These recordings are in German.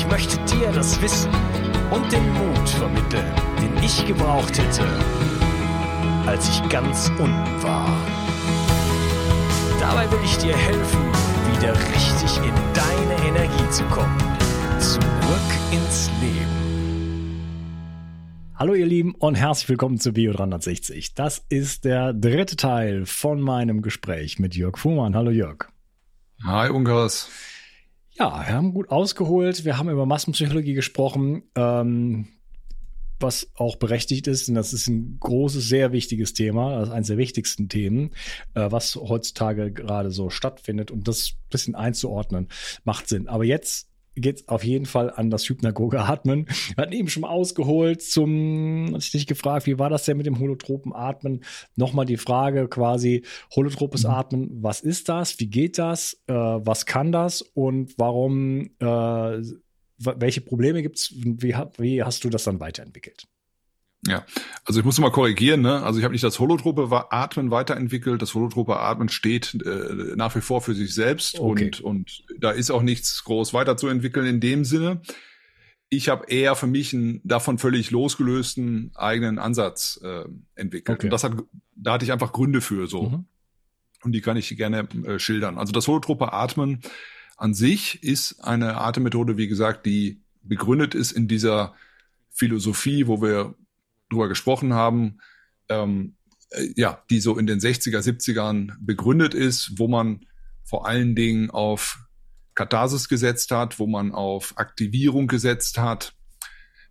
Ich möchte dir das Wissen und den Mut vermitteln, den ich gebraucht hätte, als ich ganz unten war. Dabei will ich dir helfen, wieder richtig in deine Energie zu kommen. Zurück ins Leben. Hallo ihr Lieben und herzlich willkommen zu Bio 360. Das ist der dritte Teil von meinem Gespräch mit Jörg Fuhrmann. Hallo Jörg. Hi Ungaras. Ja, wir haben gut ausgeholt. Wir haben über Massenpsychologie gesprochen, ähm, was auch berechtigt ist. Und das ist ein großes, sehr wichtiges Thema. Das ist eines der wichtigsten Themen, äh, was heutzutage gerade so stattfindet. Und das bisschen einzuordnen, macht Sinn. Aber jetzt geht es auf jeden Fall an das hypnagoge Atmen. Wir hatten eben schon mal ausgeholt zum, hatte ich dich gefragt, wie war das denn mit dem holotropen Atmen? Nochmal die Frage quasi, holotropes mhm. Atmen, was ist das? Wie geht das? Äh, was kann das? Und warum, äh, welche Probleme gibt es? Wie, wie hast du das dann weiterentwickelt? Ja, also ich muss mal korrigieren, ne? Also ich habe nicht das holotrope Atmen weiterentwickelt. Das holotrope Atmen steht äh, nach wie vor für sich selbst okay. und und da ist auch nichts groß weiterzuentwickeln in dem Sinne. Ich habe eher für mich einen davon völlig losgelösten eigenen Ansatz äh, entwickelt. Okay. Und das hat, da hatte ich einfach Gründe für so. Mhm. Und die kann ich gerne äh, schildern. Also das holotrope Atmen an sich ist eine Atemmethode, wie gesagt, die begründet ist in dieser Philosophie, wo wir drüber gesprochen haben, ähm, äh, ja, die so in den 60er, 70ern begründet ist, wo man vor allen Dingen auf Katharsis gesetzt hat, wo man auf Aktivierung gesetzt hat.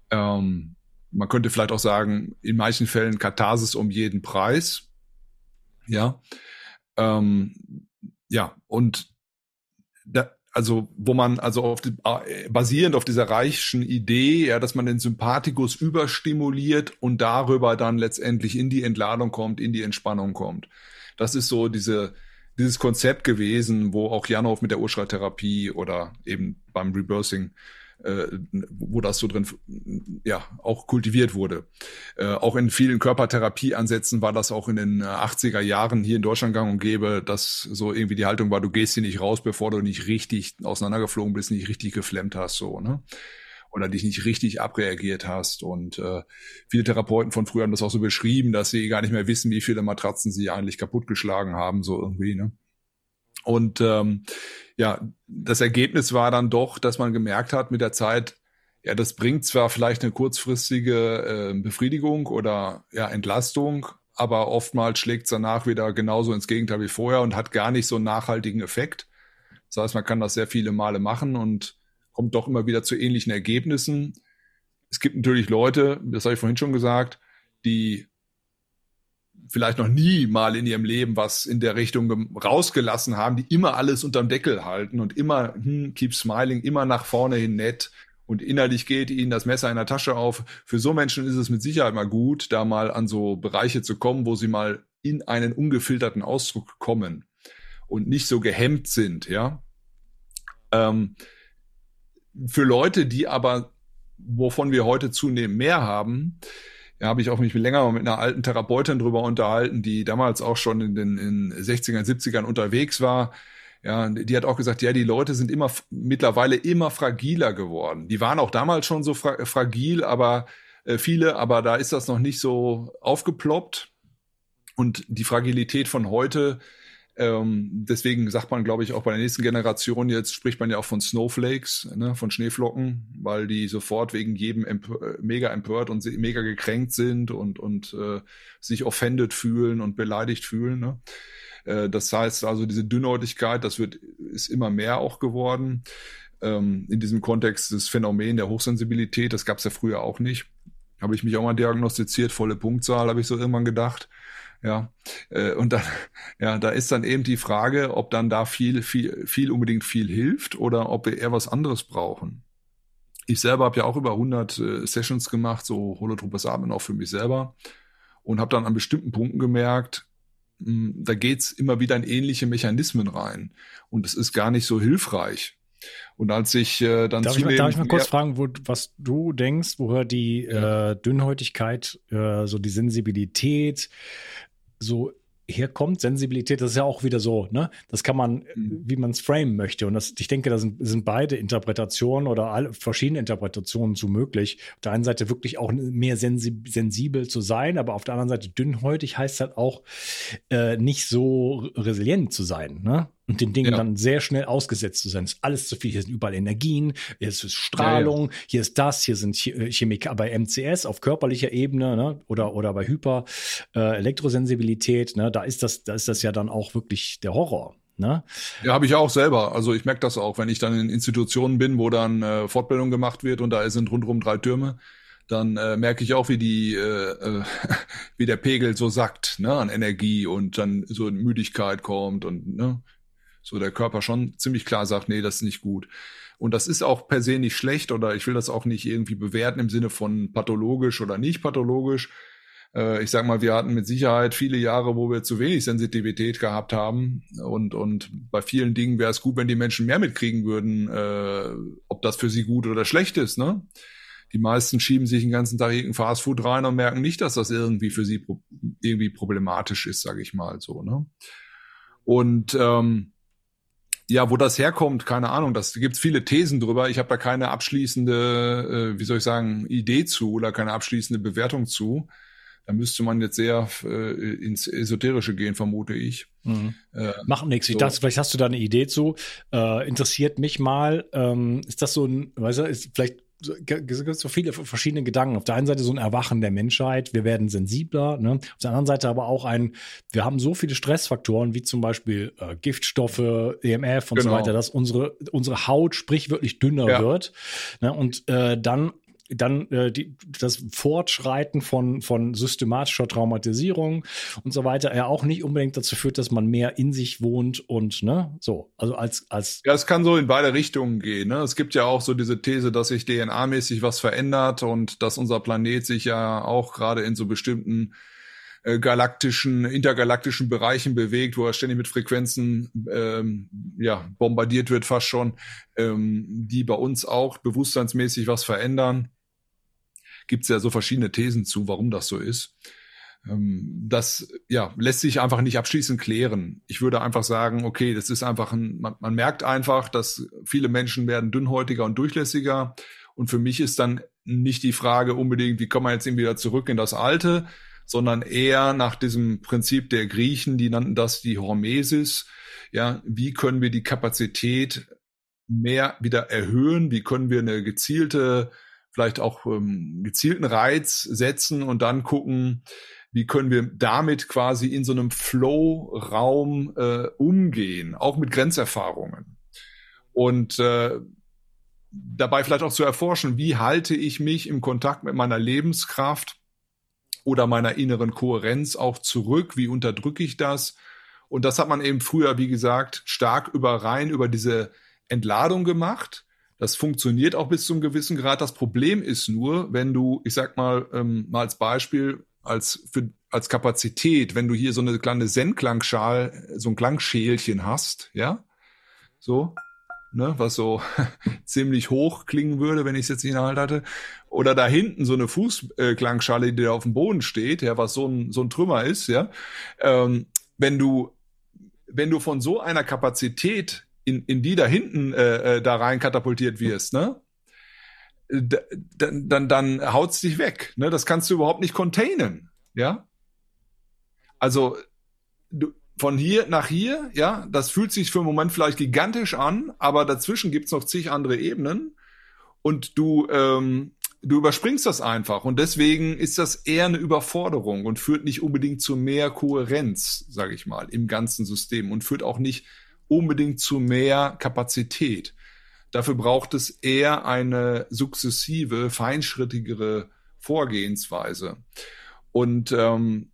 Ähm, man könnte vielleicht auch sagen, in manchen Fällen Katharsis um jeden Preis. Ja. Ähm, ja, und da, also wo man also auf die, äh, basierend auf dieser reichen Idee, ja, dass man den Sympathikus überstimuliert und darüber dann letztendlich in die Entladung kommt, in die Entspannung kommt. Das ist so diese dieses Konzept gewesen, wo auch Janov mit der Urschreitherapie oder eben beim Rebirthing äh, wo das so drin ja auch kultiviert wurde. Äh, auch in vielen Körpertherapieansätzen war das auch in den 80er Jahren hier in Deutschland gang und gäbe, dass so irgendwie die Haltung war, du gehst hier nicht raus, bevor du nicht richtig auseinandergeflogen bist, nicht richtig geflemmt hast, so, ne? Oder dich nicht richtig abreagiert hast. Und äh, viele Therapeuten von früher haben das auch so beschrieben, dass sie gar nicht mehr wissen, wie viele Matratzen sie eigentlich kaputtgeschlagen haben, so irgendwie, ne? Und ähm, ja, das Ergebnis war dann doch, dass man gemerkt hat mit der Zeit, ja, das bringt zwar vielleicht eine kurzfristige äh, Befriedigung oder ja, Entlastung, aber oftmals schlägt es danach wieder genauso ins Gegenteil wie vorher und hat gar nicht so einen nachhaltigen Effekt. Das heißt, man kann das sehr viele Male machen und kommt doch immer wieder zu ähnlichen Ergebnissen. Es gibt natürlich Leute, das habe ich vorhin schon gesagt, die vielleicht noch nie mal in ihrem Leben was in der Richtung rausgelassen haben, die immer alles unterm Deckel halten und immer hm, keep smiling, immer nach vorne hin nett und innerlich geht ihnen das Messer in der Tasche auf. Für so Menschen ist es mit Sicherheit mal gut, da mal an so Bereiche zu kommen, wo sie mal in einen ungefilterten Ausdruck kommen und nicht so gehemmt sind, ja. Ähm, für Leute, die aber, wovon wir heute zunehmend mehr haben, habe ich auch mich länger mit einer alten Therapeutin drüber unterhalten, die damals auch schon in den in 60ern, 70ern unterwegs war. Ja, die hat auch gesagt, ja, die Leute sind immer mittlerweile immer fragiler geworden. Die waren auch damals schon so fra fragil, aber äh, viele, aber da ist das noch nicht so aufgeploppt. Und die Fragilität von heute ähm, deswegen sagt man, glaube ich, auch bei der nächsten Generation jetzt spricht man ja auch von Snowflakes, ne, von Schneeflocken, weil die sofort wegen jedem empör mega empört und mega gekränkt sind und, und äh, sich offended fühlen und beleidigt fühlen. Ne? Äh, das heißt also, diese Dünnhäutigkeit, das wird, ist immer mehr auch geworden. Ähm, in diesem Kontext des Phänomen der Hochsensibilität, das gab es ja früher auch nicht. Habe ich mich auch mal diagnostiziert, volle Punktzahl, habe ich so irgendwann gedacht. Ja, äh, und dann, ja, da ist dann eben die Frage, ob dann da viel, viel, viel unbedingt viel hilft oder ob wir eher was anderes brauchen. Ich selber habe ja auch über 100 äh, Sessions gemacht, so holotropes Atmen auch für mich selber und habe dann an bestimmten Punkten gemerkt, mh, hm, da geht's immer wieder in ähnliche Mechanismen rein und es ist gar nicht so hilfreich. Und als ich äh, dann darf ich, mal, darf ich mal kurz fragen, wo, was du denkst, woher die ja. äh, Dünnhäutigkeit, äh, so die Sensibilität, so herkommt. Sensibilität, das ist ja auch wieder so, ne? Das kann man, mhm. wie man es framen möchte. Und das, ich denke, da sind, sind beide Interpretationen oder alle verschiedene Interpretationen zu möglich. Auf der einen Seite wirklich auch mehr sensibel zu sein, aber auf der anderen Seite dünnhäutig heißt halt auch äh, nicht so resilient zu sein, ne? Und den Dingen ja. dann sehr schnell ausgesetzt zu sein. Ist alles zu viel. Hier sind überall Energien, hier ist Strahlung, ja, ja. hier ist das, hier sind äh, Chemiker bei MCS auf körperlicher Ebene ne? oder, oder bei Hyper äh, Elektrosensibilität. Ne? Da ist das, da ist das ja dann auch wirklich der Horror. Ne? Ja, habe ich auch selber. Also ich merke das auch, wenn ich dann in Institutionen bin, wo dann äh, Fortbildung gemacht wird und da sind rundherum drei Türme dann äh, merke ich auch, wie die, äh, äh, wie der Pegel so sackt, ne, an Energie und dann so in Müdigkeit kommt und ne, so der Körper schon ziemlich klar sagt, nee, das ist nicht gut. Und das ist auch per se nicht schlecht oder ich will das auch nicht irgendwie bewerten im Sinne von pathologisch oder nicht pathologisch. Äh, ich sag mal, wir hatten mit Sicherheit viele Jahre, wo wir zu wenig Sensitivität gehabt haben. Und, und bei vielen Dingen wäre es gut, wenn die Menschen mehr mitkriegen würden, äh, ob das für sie gut oder schlecht ist. Ne? Die meisten schieben sich den ganzen Tag irgendein Fastfood rein und merken nicht, dass das irgendwie für sie pro irgendwie problematisch ist, sage ich mal so. Ne? Und ähm, ja, wo das herkommt, keine Ahnung. Das gibt's viele Thesen drüber. Ich habe da keine abschließende, äh, wie soll ich sagen, Idee zu oder keine abschließende Bewertung zu. Da müsste man jetzt sehr äh, ins Esoterische gehen, vermute ich. Mhm. Äh, Macht nichts. So. Ich dachte, vielleicht hast du da eine Idee zu. Äh, interessiert mich mal. Ähm, ist das so ein, weißt du, ist vielleicht so viele verschiedene Gedanken. Auf der einen Seite so ein Erwachen der Menschheit, wir werden sensibler. Ne? Auf der anderen Seite aber auch ein, wir haben so viele Stressfaktoren wie zum Beispiel äh, Giftstoffe, EMF und genau. so weiter, dass unsere unsere Haut sprichwörtlich dünner ja. wird. Ne? Und äh, dann dann äh, die, das Fortschreiten von, von systematischer Traumatisierung und so weiter ja auch nicht unbedingt dazu führt, dass man mehr in sich wohnt und ne, so, also als, als. Ja, es kann so in beide Richtungen gehen. Ne? Es gibt ja auch so diese These, dass sich DNA-mäßig was verändert und dass unser Planet sich ja auch gerade in so bestimmten äh, galaktischen, intergalaktischen Bereichen bewegt, wo er ständig mit Frequenzen ähm, ja, bombardiert wird, fast schon, ähm, die bei uns auch bewusstseinsmäßig was verändern gibt es ja so verschiedene Thesen zu, warum das so ist. Ähm, das ja, lässt sich einfach nicht abschließend klären. Ich würde einfach sagen, okay, das ist einfach ein, man, man merkt einfach, dass viele Menschen werden dünnhäutiger und durchlässiger. Und für mich ist dann nicht die Frage unbedingt, wie kommen wir jetzt eben wieder zurück in das Alte, sondern eher nach diesem Prinzip der Griechen, die nannten das die Hormesis. Ja, wie können wir die Kapazität mehr wieder erhöhen? Wie können wir eine gezielte vielleicht auch ähm, gezielten Reiz setzen und dann gucken, wie können wir damit quasi in so einem Flow-Raum äh, umgehen, auch mit Grenzerfahrungen. Und äh, dabei vielleicht auch zu erforschen, wie halte ich mich im Kontakt mit meiner Lebenskraft oder meiner inneren Kohärenz auch zurück, wie unterdrücke ich das? Und das hat man eben früher, wie gesagt, stark über rein über diese Entladung gemacht Das funktioniert auch bis zu einem gewissen Grad. Das Problem ist nur, wenn du, ich sag mal, ähm, mal als Beispiel, als für, als Kapazität, wenn du hier so eine kleine Zen-Klangschal, so ein Klangschälchen hast, ja, so, ne, was so ziemlich hoch klingen würde, wenn ich es jetzt nicht in der Hand hatte, oder da hinten so eine Fußklangschale, die da auf dem Boden steht, ja, was so ein, so ein Trümmer ist, ja, ähm, wenn du, wenn du von so einer Kapazität in, in die da hinten äh, äh da rein katapultiert wirst, ne? Dann, dann, dann haut's dich weg. Ne? Das kannst du überhaupt nicht containen. Ja. Also du, von hier nach hier, ja, das fühlt sich für einen Moment vielleicht gigantisch an, aber dazwischen gibt's noch zig andere Ebenen und du, ähm, du überspringst das einfach und deswegen ist das eher eine Überforderung und führt nicht unbedingt zu mehr Kohärenz, sage ich mal, im ganzen System und führt auch nicht unbedingt zu mehr Kapazität. Dafür braucht es eher eine sukzessive, feinschrittigere Vorgehensweise. Und ähm,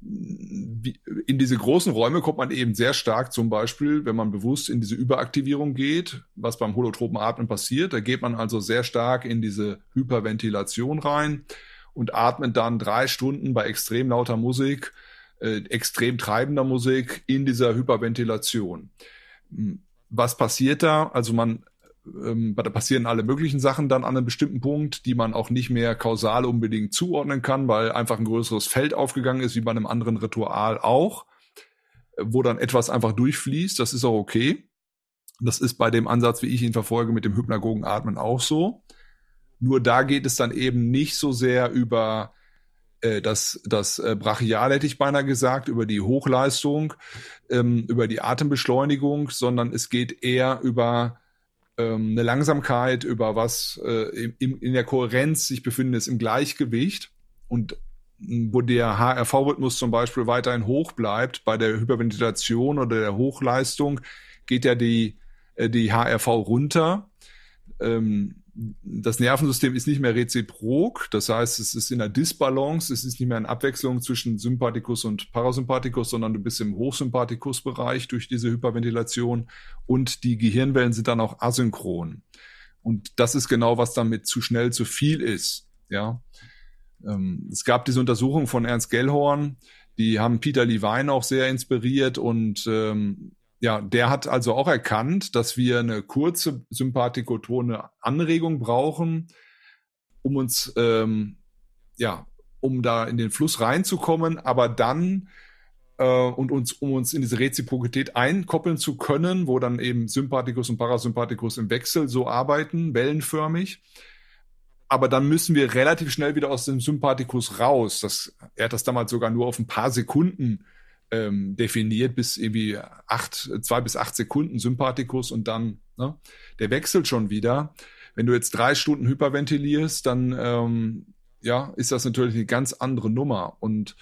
in diese großen Räume kommt man eben sehr stark zum Beispiel, wenn man bewusst in diese Überaktivierung geht, was beim holotropen Atmen passiert. Da geht man also sehr stark in diese Hyperventilation rein und atmet dann drei Stunden bei extrem lauter Musik äh, extrem treibender Musik in dieser Hyperventilation. Hm, was passiert da? Also man ähm, da passieren alle möglichen Sachen dann an einem bestimmten Punkt, die man auch nicht mehr kausal unbedingt zuordnen kann, weil einfach ein größeres Feld aufgegangen ist, wie bei einem anderen Ritual auch, wo dann etwas einfach durchfließt. Das ist auch okay. Das ist bei dem Ansatz, wie ich ihn verfolge, mit dem Hypnagogen Atmen auch so. Nur da geht es dann eben nicht so sehr über äh, das, das äh, Brachial hätte ich beinahe gesagt, über die Hochleistung, ähm, über die Atembeschleunigung, sondern es geht eher über ähm, eine Langsamkeit, über was äh, im, in der Kohärenz sich befindet, im Gleichgewicht und wo der HRV-Rhythmus zum Beispiel weiterhin hoch bleibt, bei der Hyperventilation oder der Hochleistung geht ja die, äh, die HRV runter. Ähm, das Nervensystem ist nicht mehr reziprok, das heißt, es ist in einer Disbalance, es ist nicht mehr in Abwechslung zwischen Sympathikus und Parasympathikus, sondern du bist im Hochsympathikusbereich durch diese Hyperventilation und die Gehirnwellen sind dann auch asynchron. Und das ist genau, was damit zu schnell zu viel ist. Ja, ähm, es gab diese Untersuchung von Ernst Gellhorn, die haben Peter Levine auch sehr inspiriert und ähm, ja, der hat also auch erkannt, dass wir eine kurze sympathikotone Anregung brauchen, um uns, ähm, ja, um da in den Fluss reinzukommen, aber dann äh, und uns, um uns in diese Reziprokität einkoppeln zu können, wo dann eben Sympathikus und Parasympathikus im Wechsel so arbeiten, wellenförmig. Aber dann müssen wir relativ schnell wieder aus dem Sympathikus raus. Das, er hat das damals sogar nur auf ein paar Sekunden ähm, definiert bis irgendwie acht, zwei bis acht Sekunden Sympathikus und dann, ne, der wechselt schon wieder. Wenn du jetzt drei Stunden hyperventilierst, dann ähm, ja, ist das natürlich eine ganz andere Nummer. Und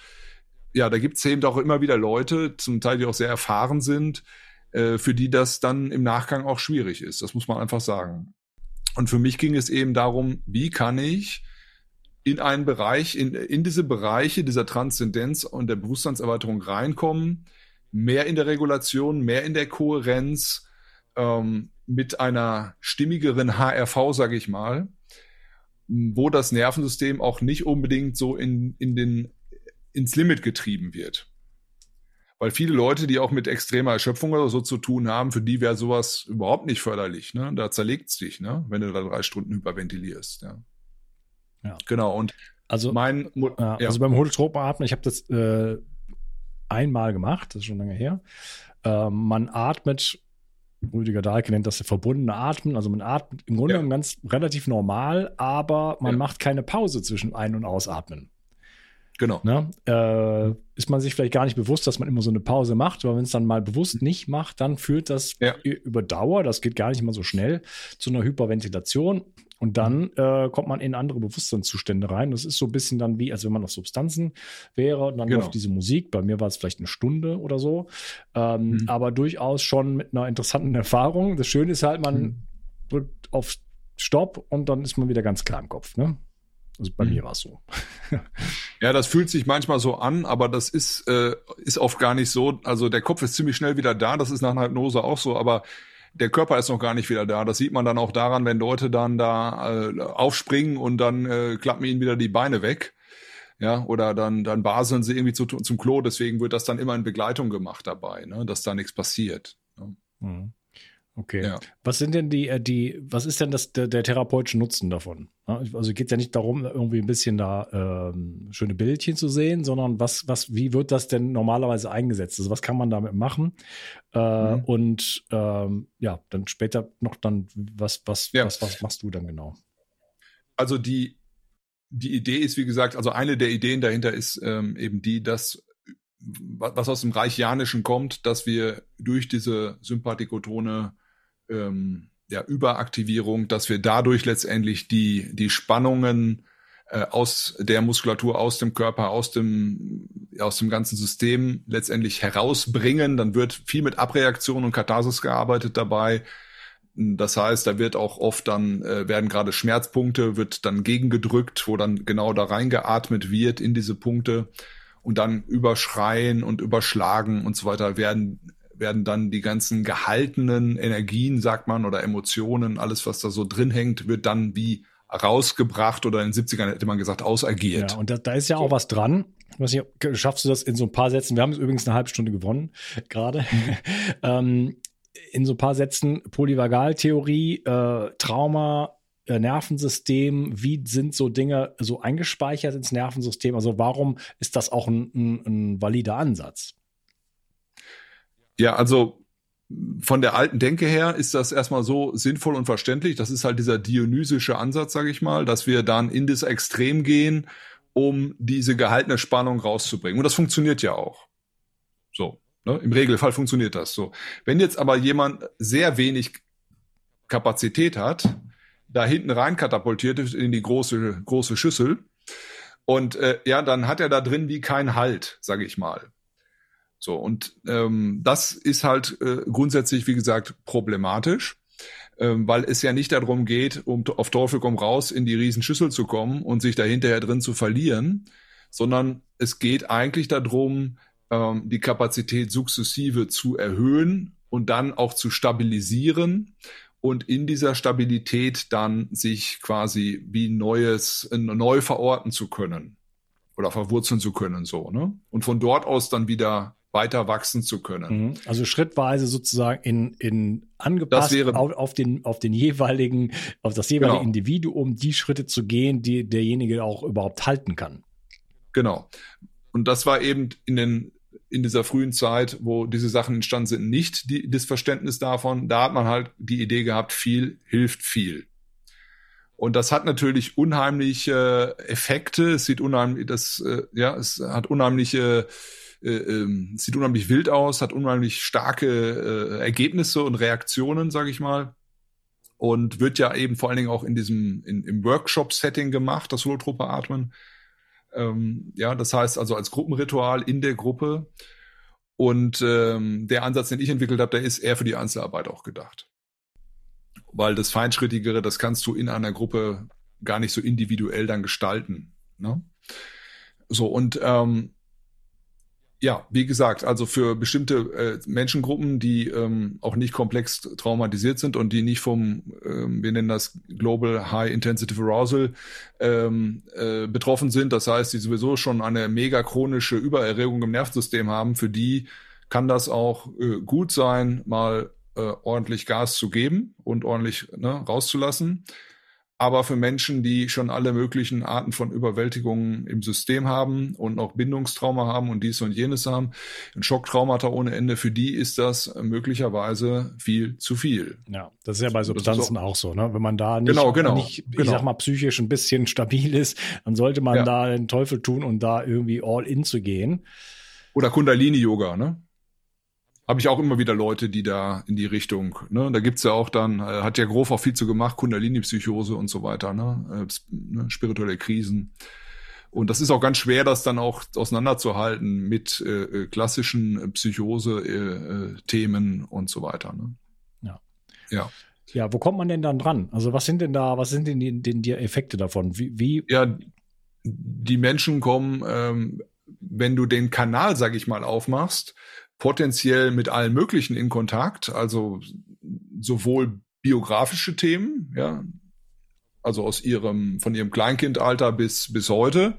ja, da gibt es eben auch immer wieder Leute, zum Teil, die auch sehr erfahren sind, äh, für die das dann im Nachgang auch schwierig ist. Das muss man einfach sagen. Und für mich ging es eben darum, wie kann ich in einen Bereich, in, in diese Bereiche dieser Transzendenz und der Bewusstseinserweiterung reinkommen, mehr in der Regulation, mehr in der Kohärenz, ähm, mit einer stimmigeren HRV, sage ich mal, wo das Nervensystem auch nicht unbedingt so in, in den, ins Limit getrieben wird. Weil viele Leute, die auch mit extremer Erschöpfung oder so zu tun haben, für die wäre sowas überhaupt nicht förderlich. Ne? Da zerlegt es dich, ne? wenn du da drei Stunden hyperventilierst. Ja. Ja. Genau. Und also, mein, ja, ja. also beim Holotropenatmen, ich habe das äh, einmal gemacht, das ist schon lange her. Äh, man atmet, Rüdiger Dahlke nennt das verbundene Atmen, also man atmet im Grunde genommen ganz relativ normal, aber man macht keine Pause zwischen Ein- und Ausatmen. Genau. Ne? Äh, ist man sich vielleicht gar nicht bewusst, dass man immer so eine Pause macht, aber wenn es dann mal bewusst nicht macht, dann führt das ja. über Dauer, das geht gar nicht immer so schnell, zu einer Hyperventilation. Und dann äh, kommt man in andere Bewusstseinszustände rein. Das ist so ein bisschen dann wie, als wenn man auf Substanzen wäre und dann genau. läuft diese Musik. Bei mir war es vielleicht eine Stunde oder so. Ähm, mhm. Aber durchaus schon mit einer interessanten Erfahrung. Das Schöne ist halt, man mhm. drückt auf Stopp und dann ist man wieder ganz klar im Kopf. Ne? Also bei mhm. mir war es so. ja, das fühlt sich manchmal so an, aber das ist, äh, ist oft gar nicht so. Also der Kopf ist ziemlich schnell wieder da, das ist nach einer Hypnose auch so, aber der Körper ist noch gar nicht wieder da. Das sieht man dann auch daran, wenn Leute dann da äh, aufspringen und dann äh, klappen ihnen wieder die Beine weg. Ja, oder dann, dann baseln sie irgendwie zu, zum Klo. Deswegen wird das dann immer in Begleitung gemacht dabei, ne, dass da nichts passiert. Ne? Mhm. Okay. Ja. Was sind denn die, äh, die, was ist denn das, der, der therapeutische Nutzen davon? Also geht es ja nicht darum, irgendwie ein bisschen da ähm, schöne Bildchen zu sehen, sondern was, was, wie wird das denn normalerweise eingesetzt? Also was kann man damit machen? Äh, mhm. Und ähm, ja, dann später noch dann, was, was, ja. was, was machst du dann genau? Also die, die Idee ist, wie gesagt, also eine der Ideen dahinter ist ähm, eben die, dass was aus dem Reichianischen kommt, dass wir durch diese Sympathikotone ähm, ja, Überaktivierung, dass wir dadurch letztendlich die, die Spannungen äh, aus der Muskulatur, aus dem Körper, aus dem, aus dem ganzen System letztendlich herausbringen. Dann wird viel mit Abreaktion und Katharsis gearbeitet dabei. Das heißt, da wird auch oft dann, äh, werden gerade Schmerzpunkte, wird dann gegengedrückt, wo dann genau da reingeatmet wird in diese Punkte und dann überschreien und überschlagen und so weiter werden werden dann die ganzen gehaltenen Energien, sagt man, oder Emotionen, alles, was da so drin hängt, wird dann wie rausgebracht oder in den 70ern hätte man gesagt, ausagiert. Ja, und da, da ist ja so. auch was dran. Was ich, schaffst du das in so ein paar Sätzen? Wir haben es übrigens eine halbe Stunde gewonnen, gerade. Mhm. ähm, in so ein paar Sätzen Polyvagaltheorie, äh, Trauma, äh, Nervensystem, wie sind so Dinge so eingespeichert ins Nervensystem? Also warum ist das auch ein, ein, ein valider Ansatz? Ja, also von der alten Denke her ist das erstmal so sinnvoll und verständlich. Das ist halt dieser dionysische Ansatz, sage ich mal, dass wir dann in das Extrem gehen, um diese gehaltene Spannung rauszubringen. Und das funktioniert ja auch. So, ne? im Regelfall funktioniert das so. Wenn jetzt aber jemand sehr wenig Kapazität hat, da hinten rein katapultiert in die große große Schüssel und äh, ja, dann hat er da drin wie kein Halt, sage ich mal. So, und ähm, das ist halt äh, grundsätzlich, wie gesagt, problematisch, ähm, weil es ja nicht darum geht, um auf Teufel komm raus in die Riesenschüssel zu kommen und sich da hinterher drin zu verlieren, sondern es geht eigentlich darum, ähm, die Kapazität sukzessive zu erhöhen und dann auch zu stabilisieren und in dieser Stabilität dann sich quasi wie Neues, neu verorten zu können oder verwurzeln zu können, so, ne? Und von dort aus dann wieder weiter wachsen zu können. Mhm. Also schrittweise sozusagen in, in angepasst wäre, auf, auf, den, auf den jeweiligen, auf das jeweilige genau. Individuum die Schritte zu gehen, die derjenige auch überhaupt halten kann. Genau. Und das war eben in den in dieser frühen Zeit, wo diese Sachen entstanden sind, nicht die, das Verständnis davon. Da hat man halt die Idee gehabt, viel hilft viel. Und das hat natürlich unheimliche Effekte. Es sieht unheimlich, das, äh, ja, es hat unheimliche äh, ähm, sieht unheimlich wild aus, hat unheimlich starke äh, Ergebnisse und Reaktionen, sage ich mal. Und wird ja eben vor allen Dingen auch in diesem in, im Workshop-Setting gemacht, das holotrope Atmen. Ähm, ja, das heißt also als Gruppenritual in der Gruppe. Und ähm, der Ansatz, den ich entwickelt habe, der ist eher für die Einzelarbeit auch gedacht. Weil das Feinschrittigere, das kannst du in einer Gruppe gar nicht so individuell dann gestalten. Ne? So, und ähm, ja, wie gesagt, also für bestimmte äh, Menschengruppen, die ähm, auch nicht komplex traumatisiert sind und die nicht vom, ähm, wir nennen das Global High Intensive Arousal, ähm, äh, betroffen sind, das heißt, die sowieso schon eine mega chronische Übererregung im Nervensystem haben, für die kann das auch äh, gut sein, mal äh, ordentlich Gas zu geben und ordentlich ne, rauszulassen aber für Menschen, die schon alle möglichen Arten von Überwältigungen im System haben und noch Bindungstrauma haben und dies und jenes haben, ein Schocktraumata ohne Ende, für die ist das möglicherweise viel zu viel. Ja, das ist ja bei Substanzen auch, auch, so, ne? Wenn man da nicht, genau, genau, nicht ich genau. sag mal, psychisch ein bisschen stabil ist, dann sollte man ja. da den Teufel tun und da irgendwie all in zu gehen. Oder Kundalini-Yoga, ne? Habe ich auch immer wieder Leute, die da in die Richtung, ne, da gibt's ja auch dann, äh, hat ja Grof auch viel zu gemacht, Kundalini-Psychose und so weiter, ne, äh, ne, spirituelle Krisen. Und das ist auch ganz schwer, das dann auch auseinanderzuhalten mit äh, äh klassischen Psychose-Themen äh, und so weiter. Ne? Ja. Ja. Ja, wo kommt man denn dann dran? Also was sind denn da, was sind denn die, die, die Effekte davon? Wie, wie? Ja, die Menschen kommen, ähm, wenn du den Kanal, sag ich mal, aufmachst, potenziell mit allen möglichen in Kontakt. Also sowohl biografische Themen, ja, also aus ihrem, von ihrem Kleinkindalter bis, bis heute,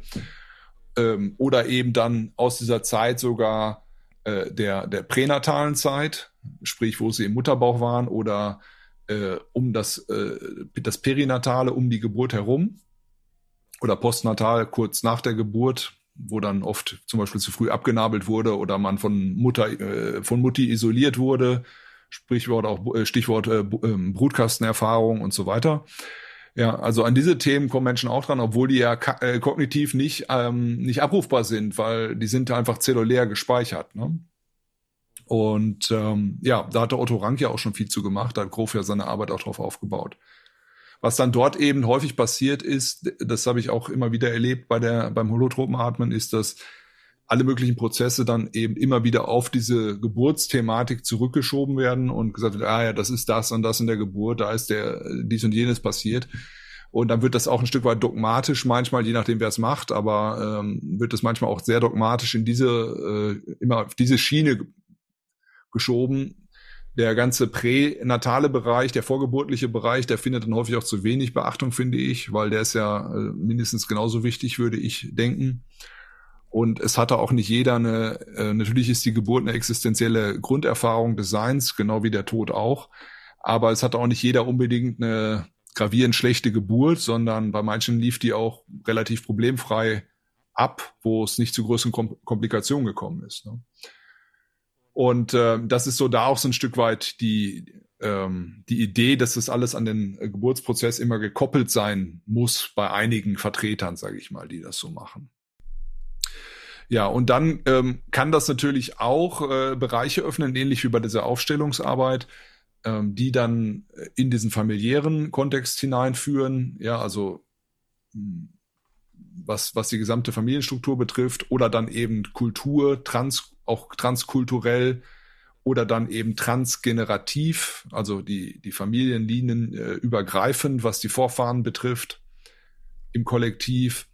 ähm, oder eben dann aus dieser Zeit sogar äh, der, der pränatalen Zeit, sprich, wo sie im Mutterbauch waren, oder äh, um das, äh, das Perinatale, um die Geburt herum, oder postnatal kurz nach der Geburt, wo dann oft zum Beispiel zu früh abgenabelt wurde oder man von Mutter, äh, von Mutti isoliert wurde, Sprichwort auch äh, Stichwort äh, ähm, Brutkastenerfahrung und so weiter. Ja, also an diese Themen kommen Menschen auch dran, obwohl die ja äh, kognitiv nicht, ähm, nicht abrufbar sind, weil die sind einfach zellulär gespeichert. Ne? Und ähm, ja, da hat der Otto Rank ja auch schon viel zu gemacht, da hat Grof ja seine Arbeit auch drauf aufgebaut. Was dann dort eben häufig passiert ist, das habe ich auch immer wieder erlebt bei der, beim Holotropenatmen, ist, dass alle möglichen Prozesse dann eben immer wieder auf diese Geburtsthematik zurückgeschoben werden und gesagt wird, ah ja, das ist das und das in der Geburt, da ist der dies und jenes passiert. Und dann wird das auch ein Stück weit dogmatisch, manchmal, je nachdem, wer es macht, aber ähm, wird das manchmal auch sehr dogmatisch in diese, äh, immer auf diese Schiene geschoben. Der ganze pränatale Bereich, der vorgeburtliche Bereich, der findet dann häufig auch zu wenig Beachtung, finde ich, weil der ist ja äh, mindestens genauso wichtig, würde ich denken. Und es hatte auch nicht jeder eine, äh, natürlich ist die Geburt eine existenzielle Grunderfahrung des Seins, genau wie der Tod auch. Aber es hatte auch nicht jeder unbedingt eine gravierend schlechte Geburt, sondern bei manchen lief die auch relativ problemfrei ab, wo es nicht zu größeren Kom Komplikationen gekommen ist. Ne? Und äh, das ist so da auch so ein Stück weit die, ähm, die Idee, dass das alles an den äh, Geburtsprozess immer gekoppelt sein muss bei einigen Vertretern, sage ich mal, die das so machen. Ja, und dann ähm, kann das natürlich auch äh, Bereiche öffnen, ähnlich wie bei dieser Aufstellungsarbeit, ähm, die dann in diesen familiären Kontext hineinführen. Ja, also hm, was, was die gesamte Familienstruktur betrifft oder dann eben Kultur, trans, auch transkulturell oder dann eben transgenerativ, also die, die Familienlinien äh, übergreifend, was die Vorfahren betrifft im Kollektiv.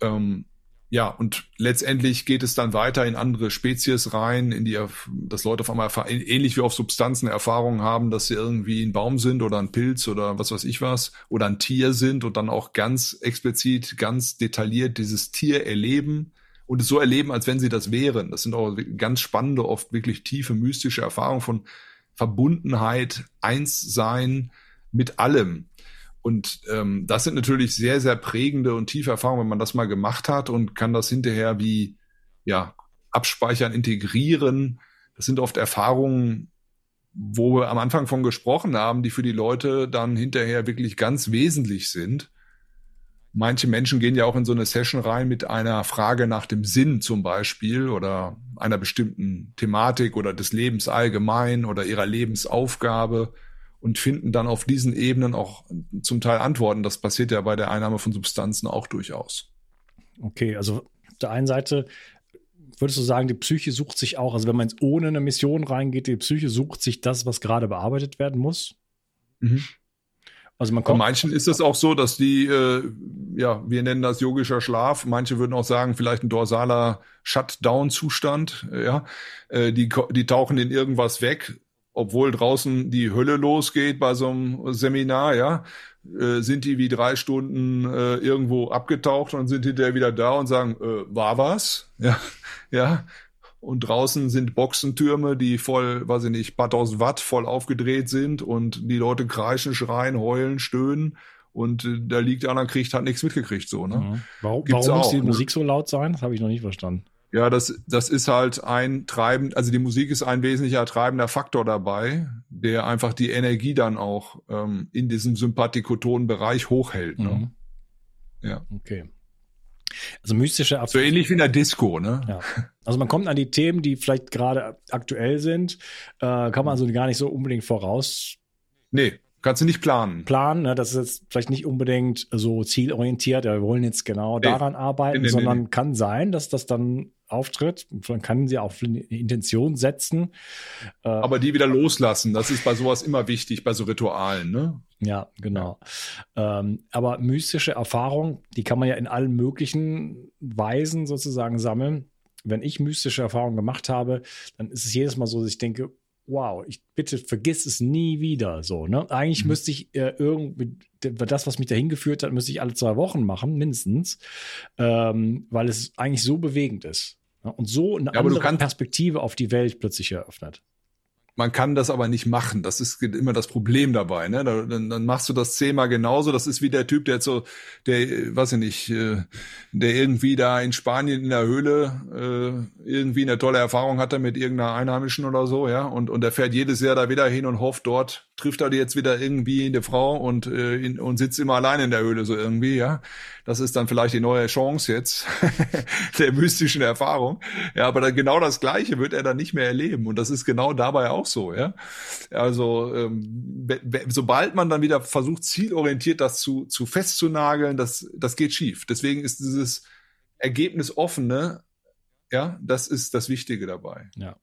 Ähm, ja, und letztendlich geht es dann weiter in andere Spezies rein, in die, dass Leute auf einmal ähnlich wie auf Substanzen Erfahrungen haben, dass sie irgendwie ein Baum sind oder ein Pilz oder was weiß ich was oder ein Tier sind und dann auch ganz explizit, ganz detailliert dieses Tier erleben und es so erleben, als wenn sie das wären. Das sind auch ganz spannende, oft wirklich tiefe mystische Erfahrungen von Verbundenheit, Einssein mit allem. Und ähm, das sind natürlich sehr, sehr prägende und tiefe Erfahrungen, wenn man das mal gemacht hat und kann das hinterher wie ja, abspeichern, integrieren. Das sind oft Erfahrungen, wo wir am Anfang von gesprochen haben, die für die Leute dann hinterher wirklich ganz wesentlich sind. Manche Menschen gehen ja auch in so eine Session rein mit einer Frage nach dem Sinn zum Beispiel oder einer bestimmten Thematik oder des Lebens allgemein oder ihrer Lebensaufgabe und finden dann auf diesen Ebenen auch zum Teil Antworten. Das passiert ja bei der Einnahme von Substanzen auch durchaus. Okay, also auf der einen Seite würdest du sagen, die Psyche sucht sich auch, also wenn man jetzt ohne eine Mission reingeht, die Psyche sucht sich das, was gerade bearbeitet werden muss? Mhm. Also man kommt Bei manchen ist es auch so, dass die, äh, ja, wir nennen das yogischer Schlaf. Manche würden auch sagen, vielleicht ein dorsaler Shutdown-Zustand. Ja, äh, die, die tauchen in irgendwas weg, obwohl draußen die Hölle losgeht bei so einem Seminar, ja, äh, sind die wie drei Stunden äh, irgendwo abgetaucht und sind hinterher wieder da und sagen, äh, war was? Ja, ja. Und draußen sind Boxentürme, die voll, weiß ich nicht, paar tausend Watt voll aufgedreht sind und die Leute kreischen, schreien, heulen, stöhnen und äh, da liegt einer, kriegt, hat nichts mitgekriegt, so, ne? Mhm. Warum, warum muss die ne? Musik so laut sein? Das habe ich noch nicht verstanden. Ja, das, das ist halt ein treibend, also die Musik ist ein wesentlicher treibender Faktor dabei, der einfach die Energie dann auch ähm, in diesem sympathikotonen Bereich hochhält. Ne? Mhm. Ja. Okay. Also mystische Ab So ähnlich wie in der Disco, ne? Ja. Also man kommt an die Themen, die vielleicht gerade aktuell sind, äh, kann man also gar nicht so unbedingt voraus. Nee, Kannst du nicht planen. Planen, ne, das ist jetzt vielleicht nicht unbedingt so zielorientiert, ja, wir wollen jetzt genau nee. daran arbeiten, nee, nee, sondern kann sein, dass das dann auftritt. Man kann sie auch eine Intention setzen. Äh, Aber die wieder loslassen, das ist bei sowas immer wichtig, bei so Ritualen, ne? Ja, genau. Ja. Ähm, aber mystische Erfahrung, die kann man ja in allen möglichen Weisen sozusagen sammeln. Wenn ich mystische Erfahrungen gemacht habe, dann ist es jedes Mal so, dass ich denke, wow, ich bitte vergiss es nie wieder so. Ne? Eigentlich mhm. müsste ich äh, irgendwie das, was mich dahin geführt hat, müsste ich alle zwei Wochen machen, mindestens, ähm, weil es eigentlich so bewegend ist ne? und so eine ja, andere Perspektive auf die Welt plötzlich eröffnet man kann das aber nicht machen. Das ist immer das Problem dabei. Ne? Dann, dann machst du das zehnmal genauso. Das ist wie der Typ, der jetzt so, der, weiß ich nicht, äh, der irgendwie da in Spanien in der Höhle äh, irgendwie eine tolle Erfahrung hatte mit irgendeiner Einheimischen oder so, ja. Und, und der fährt jedes Jahr da wieder hin und hofft dort, trifft er jetzt wieder irgendwie eine Frau und, äh, in, und sitzt immer allein in der Höhle so irgendwie, ja. Das ist dann vielleicht die neue Chance jetzt der mystischen Erfahrung. Ja, aber dann genau das Gleiche wird er dann nicht mehr erleben. Und das ist genau dabei auch so, ja. Also ähm, sobald man dann wieder versucht, zielorientiert das zu, zu festzunageln, das, das geht schief. Deswegen ist dieses Ergebnis offene, ja, das ist das Wichtige dabei. Ja.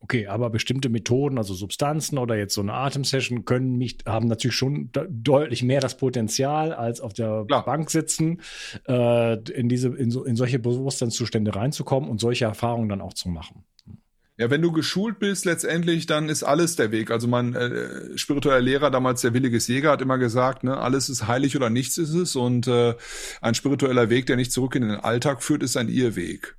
Okay, aber bestimmte Methoden, also Substanzen oder jetzt so eine Atemsession, können mich, haben natürlich schon deutlich mehr das Potenzial, als auf der Klar. Bank sitzen, äh, in diese, in, so, in solche Bewusstseinszustände reinzukommen und solche Erfahrungen dann auch zu machen. Ja, wenn du geschult bist, letztendlich, dann ist alles der Weg. Also mein äh, spiritueller Lehrer, damals der Williges Jäger, hat immer gesagt, ne, alles ist heilig oder nichts ist es. Und äh, ein spiritueller Weg, der nicht zurück in den Alltag führt, ist ein Irrweg.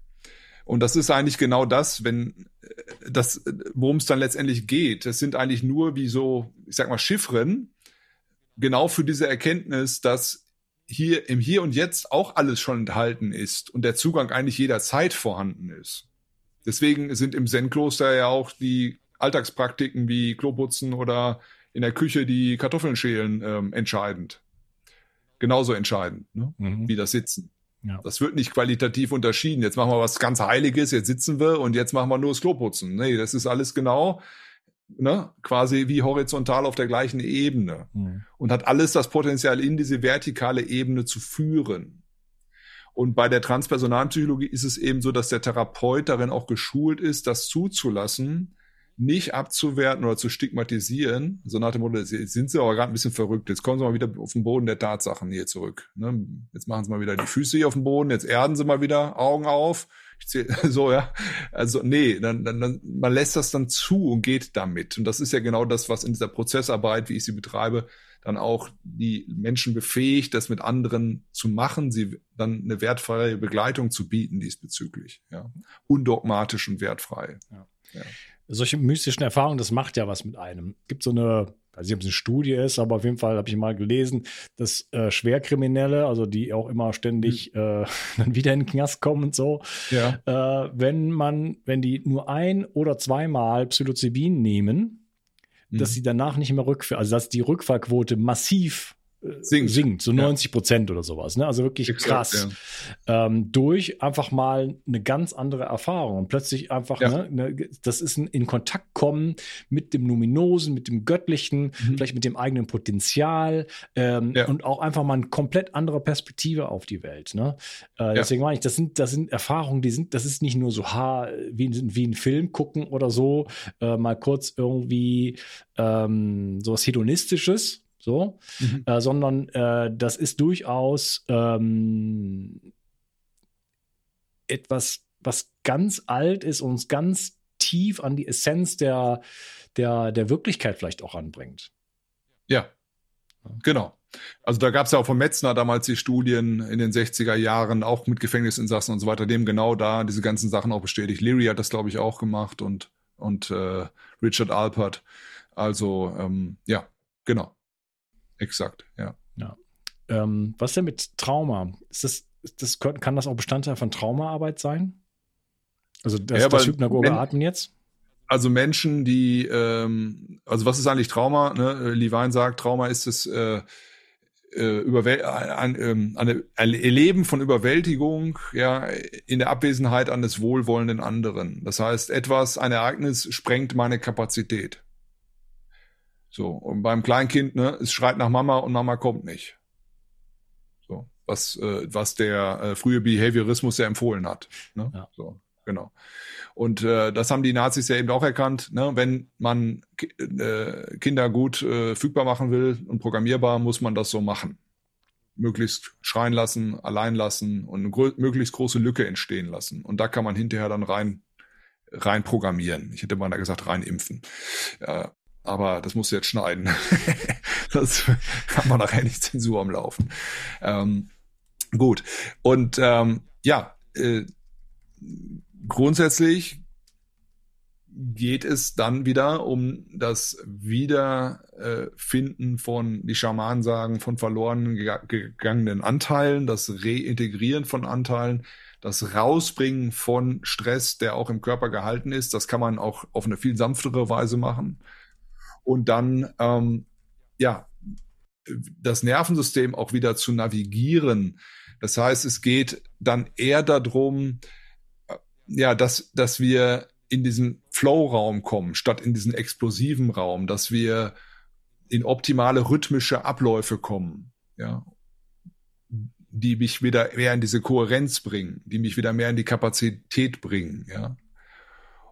Und das ist eigentlich genau das, wenn äh, das, worum es dann letztendlich geht. Das sind eigentlich nur wie so, ich sag mal, Chiffren, genau für diese Erkenntnis, dass hier im Hier und Jetzt auch alles schon enthalten ist und der Zugang eigentlich jederzeit vorhanden ist. Deswegen sind im Zen-Kloster ja auch die Alltagspraktiken wie Kloputzen oder in der Küche die Kartoffeln schälen ähm, entscheidend. Genauso entscheidend, ne? mhm. wie das Sitzen. Ja. Das wird nicht qualitativ unterschieden. Jetzt machen wir was ganz Heiliges, jetzt sitzen wir und jetzt machen wir nur das Kloputzen. Nee, das ist alles genau ne, quasi wie horizontal auf der gleichen Ebene mhm. und hat alles das Potenzial, in diese vertikale Ebene zu führen. Und bei der transpersonalen Psychologie ist es eben so, dass der Therapeut darin auch geschult ist, das zuzulassen, nicht abzuwerten oder zu stigmatisieren, so nach dem Motto, sind sie aber gerade ein bisschen verrückt. Jetzt kommen sie mal wieder auf den Boden der Tatsachen hier zurück. Ne? Jetzt machen sie mal wieder die Füße hier auf den Boden, jetzt erden sie mal wieder, Augen auf. Ich zähl, so, ja. Also, nee, dann, dann, dann, man lässt das dann zu und geht damit. Und das ist ja genau das, was in dieser Prozessarbeit, wie ich sie betreibe, dann auch die Menschen befähigt, das mit anderen zu machen, sie dann eine wertfreie Begleitung zu bieten diesbezüglich, ja. Undogmatisch und wertfrei. Ja. ja solche mystischen Erfahrungen, das macht ja was mit einem. Es gibt so eine, weiß nicht, ob es eine Studie ist, aber auf jeden Fall habe ich mal gelesen, dass äh, Schwerkriminelle, also die auch immer ständig mhm. äh, dann wieder in den Knast kommen und so, ja. äh, wenn man, wenn die nur ein oder zweimal Psilocybin nehmen, mhm. dass sie danach nicht mehr rückfallen, also dass die Rückfallquote massiv singt, singt so 90 Prozent ja. oder sowas. Ne? Also wirklich Exakt, krass. Ja. Ähm, durch einfach mal eine ganz andere Erfahrung und plötzlich einfach, ja. ne, ne, das ist ein in Kontakt kommen mit dem Luminosen, mit dem Göttlichen, mhm. vielleicht mit dem eigenen Potenzial ähm, und auch einfach mal eine komplett andere Perspektive auf die Welt. Ne? Äh, deswegen meine ich, das sind, das sind Erfahrungen, die sind, das ist nicht nur so ha, wie, wie ein Film gucken oder so, äh, mal kurz irgendwie ähm, sowas Hedonistisches, so, mhm. äh, sondern äh, das ist durchaus ähm, etwas, was ganz alt ist und uns ganz tief an die Essenz der, der, der Wirklichkeit vielleicht auch anbringt. Ja, genau. Also da gab es ja auch von Metzner damals die Studien in den 60er Jahren, auch mit Gefängnisinsassen und so weiter, dem genau da diese ganzen Sachen auch bestätigt. Leary hat das, glaube ich, auch gemacht und, und äh, Richard Alpert. Also ähm, ja, genau. Exakt, ja. ja. Ähm, was denn mit Trauma? Ist das, das, kann das auch Bestandteil von Traumaarbeit sein? Also das, ja, das Hypnagoge Atmen jetzt? Also Menschen, die, ähm, also was ist eigentlich Trauma? Ne? Levine sagt, Trauma ist es äh, äh, ein, ähm, ein Erleben von Überwältigung, ja, in der Abwesenheit eines wohlwollenden anderen. Das heißt, etwas, ein Ereignis sprengt meine Kapazität. So, und beim Kleinkind, ne, es schreit nach Mama und Mama kommt nicht. So, was, äh, was der äh, frühe Behaviorismus ja empfohlen hat. Ne? Ja. So, genau. Und äh, das haben die Nazis ja eben auch erkannt. Ne? Wenn man äh, Kinder gut äh, fügbar machen will und programmierbar, muss man das so machen. Möglichst schreien lassen, allein lassen und eine grö möglichst große Lücke entstehen lassen. Und da kann man hinterher dann rein rein programmieren. Ich hätte mal gesagt rein impfen. Äh, aber das muss jetzt schneiden. das kann man nachher nicht Zensur am Laufen. Ähm, gut. Und ähm, ja, äh, grundsätzlich geht es dann wieder um das Wiederfinden von, die Schamanen sagen, von verloren gegangenen Anteilen, das Reintegrieren von Anteilen, das Rausbringen von Stress, der auch im Körper gehalten ist. Das kann man auch auf eine viel sanftere Weise machen. Und dann, ähm, ja, das Nervensystem auch wieder zu navigieren. Das heißt, es geht dann eher darum, äh, ja, dass, dass wir in diesen Flow-Raum kommen, statt in diesen explosiven Raum, dass wir in optimale rhythmische Abläufe kommen, ja, die mich wieder mehr in diese Kohärenz bringen, die mich wieder mehr in die Kapazität bringen, ja.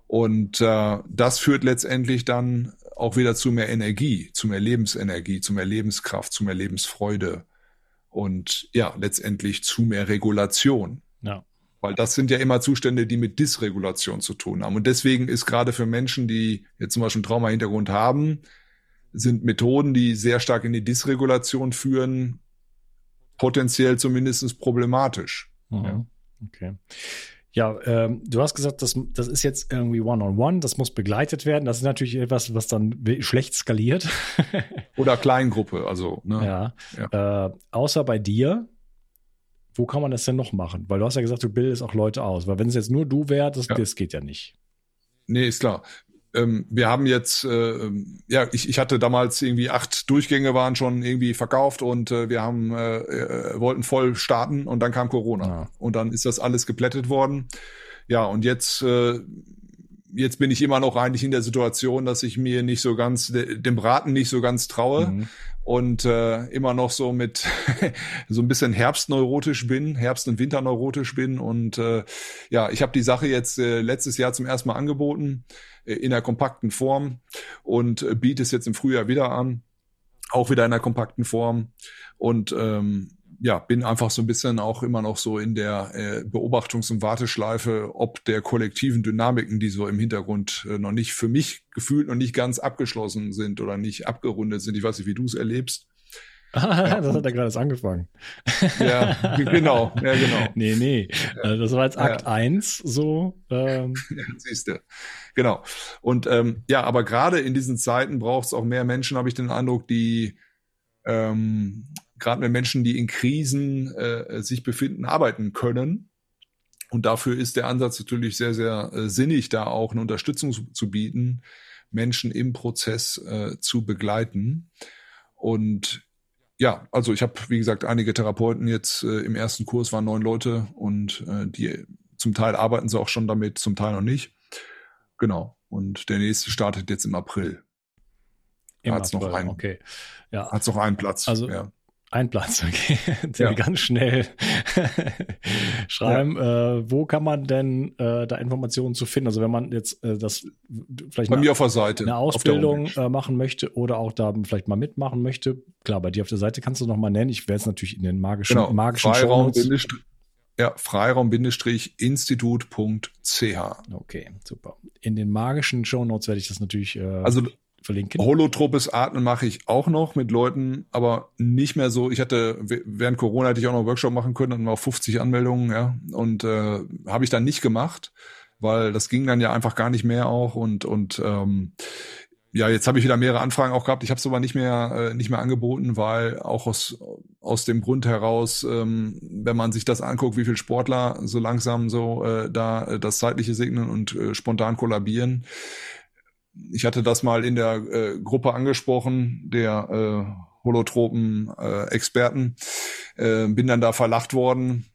Und äh, das führt letztendlich dann auch wieder zu mehr Energie, zu mehr Lebensenergie, zu mehr Lebenskraft, zu mehr Lebensfreude und ja, letztendlich zu mehr Regulation. Ja. Weil das sind ja immer Zustände, die mit Dysregulation zu tun haben. Und deswegen ist gerade für Menschen, die jetzt zum Beispiel einen Trauma-Hintergrund haben, sind Methoden, die sehr stark in die Dysregulation führen, potenziell zumindest problematisch. Mhm. Ja. Okay. Ja, ähm, du hast gesagt, das, das ist jetzt irgendwie One-on-One, -on -one, das muss begleitet werden. Das ist natürlich etwas, was dann schlecht skaliert. Oder Kleingruppe, also. Ne? Ja. ja. Äh, außer bei dir, wo kann man das denn noch machen? Weil du hast ja gesagt, du bildest auch Leute aus. Weil wenn es jetzt nur du wärst, das, ja. das geht ja nicht. Nee, ist klar. Ähm, wir haben jetzt, äh, ja, ich, ich hatte damals irgendwie acht Durchgänge waren schon irgendwie verkauft und äh, wir haben äh, äh, wollten voll starten und dann kam Corona ja. und dann ist das alles geplättet worden. Ja, und jetzt äh, jetzt bin ich immer noch eigentlich in der Situation, dass ich mir nicht so ganz dem Braten nicht so ganz traue. Mhm und äh, immer noch so mit so ein bisschen herbstneurotisch bin, Herbst- und Winterneurotisch bin. Und äh, ja, ich habe die Sache jetzt äh, letztes Jahr zum ersten Mal angeboten äh, in der kompakten Form und äh, biete es jetzt im Frühjahr wieder an, auch wieder in der kompakten Form. Und ähm, ja, bin einfach so ein bisschen auch immer noch so in der äh, Beobachtungs- und Warteschleife, ob der kollektiven Dynamiken, die so im Hintergrund äh, noch nicht für mich gefühlt noch nicht ganz abgeschlossen sind oder nicht abgerundet sind. Ich weiß nicht, wie du es erlebst. Ah, das hat er gerade angefangen. Ja, genau, ja, genau. Nee, nee. Also das war jetzt Akt ja. 1 so. Ähm. Ja, siehst du. Genau. Und ähm, ja, aber gerade in diesen Zeiten braucht es auch mehr Menschen, habe ich den Eindruck, die ähm, gerade mit Menschen, die in Krisen äh, sich befinden, arbeiten können. Und dafür ist der Ansatz natürlich sehr, sehr äh, sinnig, da auch eine Unterstützung zu, zu bieten, Menschen im Prozess äh, zu begleiten. Und ja, also ich habe, wie gesagt, einige Therapeuten jetzt äh, im ersten Kurs waren neun Leute und äh, die zum Teil arbeiten sie auch schon damit, zum Teil noch nicht. Genau. Und der nächste startet jetzt im April. Im hat's April, noch einen, okay. Ja. Hat's noch einen Platz. Also ja. Ein Platz, okay. Ja. Ganz schnell schreiben. Ja. Äh, wo kann man denn äh, da Informationen zu finden? Also wenn man jetzt äh, das vielleicht bei eine, mir auf der Seite, eine Ausbildung äh, machen möchte oder auch da vielleicht mal mitmachen möchte, klar, bei dir auf der Seite kannst du noch mal nennen. Ich werde es natürlich in den magischen, genau. magischen Freiraum ja, freiraum-institut.ch. Okay, super. In den magischen Shownotes werde ich das natürlich äh, also verlinken. Holotropes Atmen mache ich auch noch mit Leuten, aber nicht mehr so. Ich hatte während Corona hätte ich auch noch einen Workshop machen können, dann war 50 Anmeldungen, ja, und äh, habe ich dann nicht gemacht, weil das ging dann ja einfach gar nicht mehr auch und und ähm, ja, jetzt habe ich wieder mehrere Anfragen auch gehabt. Ich habe es aber nicht mehr äh, nicht mehr angeboten, weil auch aus aus dem Grund heraus, ähm, wenn man sich das anguckt, wie viele Sportler so langsam so äh, da äh, das zeitliche segnen und äh, spontan kollabieren, ich hatte das mal in der äh, Gruppe angesprochen, der äh, Holotropen-Experten, äh, bin dann da verlacht worden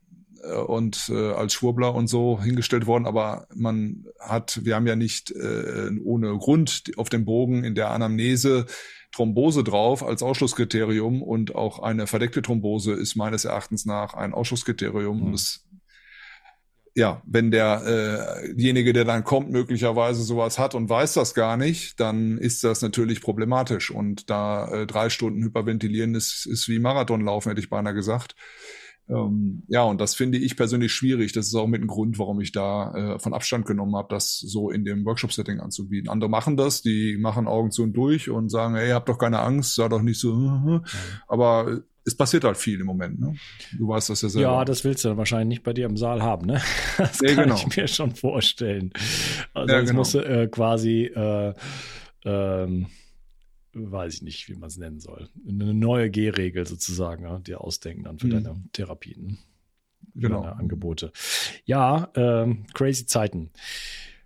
äh, und äh, als Schwurbler und so hingestellt worden, aber man hat, wir haben ja nicht äh, ohne Grund auf dem Bogen in der Anamnese Thrombose drauf als Ausschlusskriterium und auch eine verdeckte Thrombose ist meines Erachtens nach ein Ausschlusskriterium. Mhm. Das ja, wenn derjenige, äh der dann kommt, möglicherweise sowas hat und weiß das gar nicht, dann ist das natürlich problematisch. Und da äh, drei Stunden hyperventilieren ist, ist wie Marathonlaufen, hätte ich beinahe gesagt. Ähm, ja, und das finde ich persönlich schwierig. Das ist auch mit ein Grund, warum ich da äh, von Abstand genommen habe, das so in dem Workshop-Setting anzubieten. Andere machen das, die machen Augen zu und durch und sagen, hey, habt doch keine Angst, sei doch nicht so. Uh. Aber es passiert halt viel im Moment. Ne? Du weißt das ja selber. Ja, das willst du dann wahrscheinlich nicht bei dir im Saal haben. Ne? Das ja, kann genau. ich mir schon vorstellen. Also ja, genau. musst du äh, quasi, äh, ähm, weiß ich nicht, wie man es nennen soll, eine neue G-Regel sozusagen ja, dir ausdenken dann für mhm. deine Therapien. Genau. Deine Angebote. Ja, ähm, crazy Zeiten.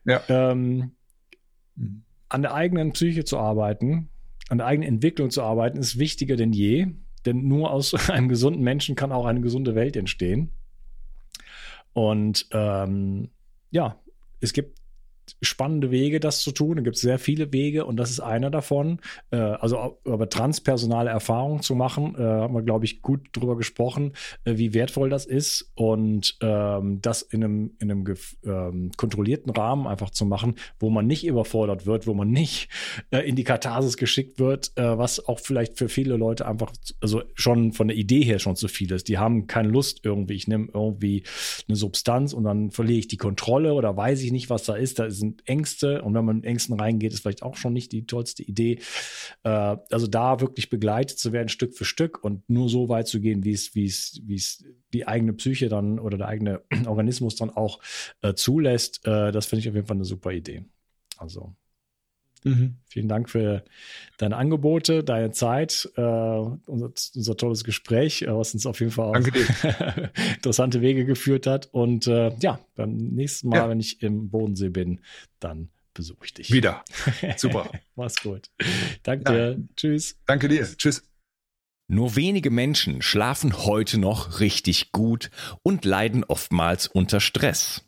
Ja. Ähm, mhm. An der eigenen Psyche zu arbeiten, an der eigenen Entwicklung zu arbeiten, ist wichtiger denn je denn nur aus einem gesunden Menschen kann auch eine gesunde Welt entstehen. Und ähm, ja, es gibt spannende Wege, das zu tun. Da gibt es sehr viele Wege und das ist einer davon. Äh, also über transpersonale Erfahrungen zu machen, äh, haben wir, glaube ich, gut drüber gesprochen, äh, wie wertvoll das ist und ähm, das in einem, in einem ähm, kontrollierten Rahmen einfach zu machen, wo man nicht überfordert wird, wo man nicht äh, in die Katharsis geschickt wird, äh, was auch vielleicht für viele Leute einfach, also schon von der Idee her schon zu viel ist. Die haben keine Lust irgendwie, ich nehme irgendwie eine Substanz und dann verliere ich die Kontrolle oder weiß ich nicht, was da ist. Da ist sind Ängste und wenn man in Ängsten reingeht, ist vielleicht auch schon nicht die tollste Idee. Äh, also da wirklich begleitet zu werden, Stück für Stück und nur so weit zu gehen, wie es, wie es, wie es die eigene Psyche dann oder der eigene Organismus dann auch äh, zulässt, äh, das finde ich auf jeden Fall eine super Idee. Also Mhm. Vielen Dank für deine Angebote, deine Zeit, äh, unser, unser, tolles Gespräch, äh, was uns auf jeden Fall auch interessante Wege geführt hat. Und äh, ja, beim nächsten Mal, ja. wenn ich im Bodensee bin, dann besuche ich dich. Wieder. Super. Mach's gut. Danke ja. dir. Tschüss. Danke dir. Tschüss. Nur wenige Menschen schlafen heute noch richtig gut und leiden oftmals unter Stress.